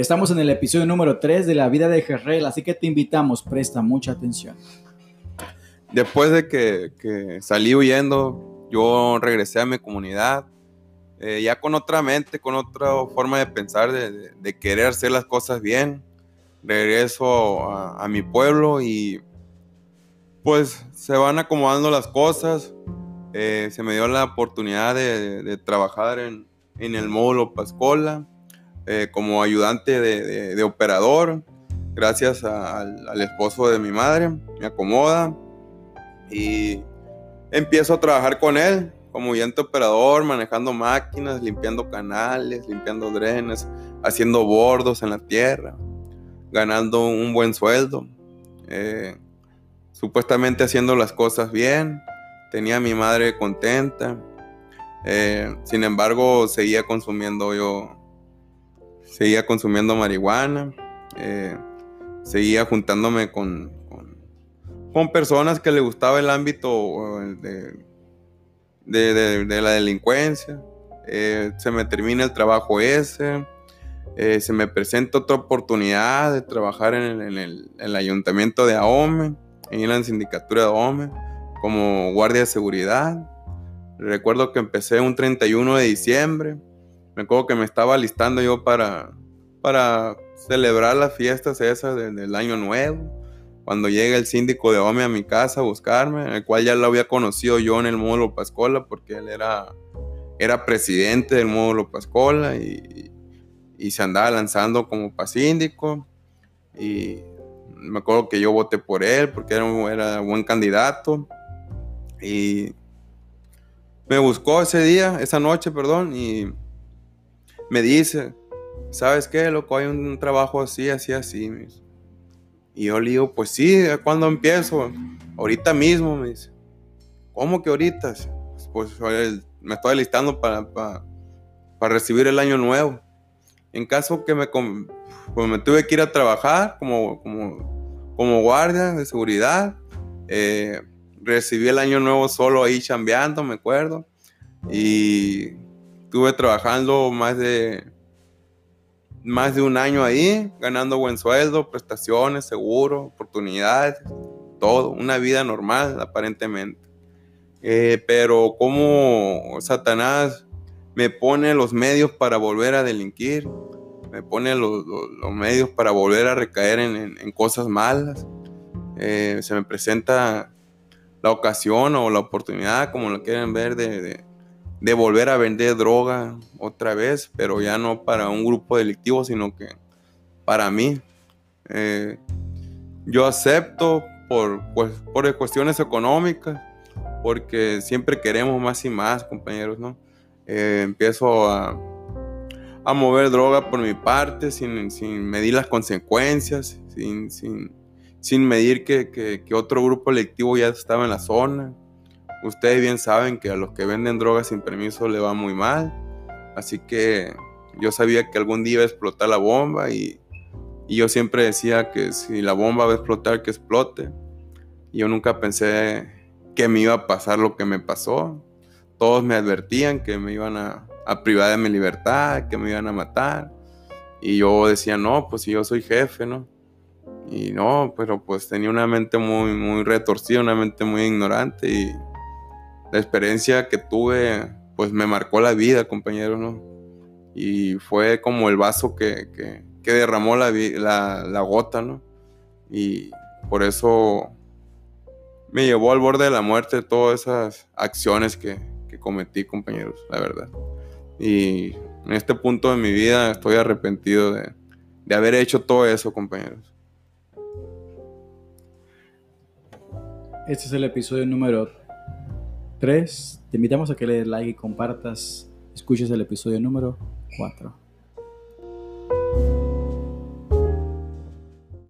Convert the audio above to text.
Estamos en el episodio número 3 de la vida de Jerrel, así que te invitamos, presta mucha atención. Después de que, salí huyendo, yo regresé a mi comunidad, eh, ya con otra mente, con otra forma de pensar, de, querer hacer las cosas bien. Regreso a, mi pueblo y pues se van acomodando las cosas. Eh, se me dio la oportunidad de, trabajar en, en, el módulo Pascola eh, como ayudante de, operador, gracias al, esposo de mi madre. Me acomoda y empiezo a trabajar con él como ayudante operador, manejando máquinas, limpiando canales, limpiando drenes, haciendo bordos en la tierra, ganando un buen sueldo. Eh, supuestamente haciendo las cosas bien, tenía a mi madre contenta. Eh, sin embargo, seguía consumiendo yo, seguía consumiendo marihuana, eh, seguía juntándome con, con, personas que le gustaba el ámbito de, de, la delincuencia. Eh, se me termina el trabajo ese. se me presenta otra oportunidad de trabajar en el, en el ayuntamiento de Ahome en la sindicatura de OME como guardia de seguridad. Recuerdo que empecé un 31 de diciembre. Me acuerdo que me estaba listando yo para, para celebrar las fiestas esas del año nuevo. Cuando llega el síndico de OME a mi casa a buscarme, el cual ya lo había conocido yo en el módulo Pascola, porque él era, era presidente del módulo Pascola y, y se andaba lanzando como para síndico. Y me acuerdo que yo voté por él porque era, un, era buen candidato. Y me buscó ese día, esa noche, perdón, y me dice, ¿sabes qué, loco? Hay un trabajo así, así, así. Y yo le digo, pues sí, ¿cuándo empiezo? Ahorita mismo, me dice. ¿Cómo que ahorita? Pues me estoy listando para, para, para recibir el año nuevo. En caso que me, pues me tuve que ir a trabajar como, como, como guardia de seguridad. Eh, recibí el año nuevo solo ahí chambeando, me acuerdo. Y estuve trabajando más de más de un año ahí, ganando buen sueldo, prestaciones, seguro, oportunidades, todo, una vida normal aparentemente. Eh, pero como Satanás me pone los medios para volver a delinquir, me pone los, medios para volver a recaer en, cosas malas. Eh, se me presenta la ocasión o la oportunidad, como lo quieren ver, de, volver a vender droga otra vez, pero ya no para un grupo delictivo, sino que para mí. Eh, yo acepto por, pues, por cuestiones económicas, porque siempre queremos más y más, compañeros, ¿no? Eh, empiezo a, a mover droga por mi parte, sin, sin medir las consecuencias, sin, sin, sin medir que, que, otro grupo electivo ya estaba en la zona. Ustedes bien saben que a los que venden drogas sin permiso le va muy mal. Así que yo sabía que algún día iba a explotar la bomba y, y yo siempre decía que si la bomba va a explotar, que explote. Y yo nunca pensé que me iba a pasar lo que me pasó. Todos me advertían que me iban a, a privar de mi libertad, que me iban a matar. Y yo decía, no, pues si yo soy jefe, ¿no? Y no, pero pues tenía una mente muy, muy retorcida, una mente muy ignorante y la experiencia que tuve, pues me marcó la vida, compañero, ¿no? Y fue como el vaso que, que, derramó la, la, la, gota, ¿no? Y por eso me llevó al borde de la muerte todas esas acciones que, que cometí, compañeros, la verdad. Y en este punto de mi vida estoy arrepentido de, haber hecho todo eso, compañeros. Este es el episodio número 3. Te invitamos a que le des like y compartas. Escuches el episodio número 4.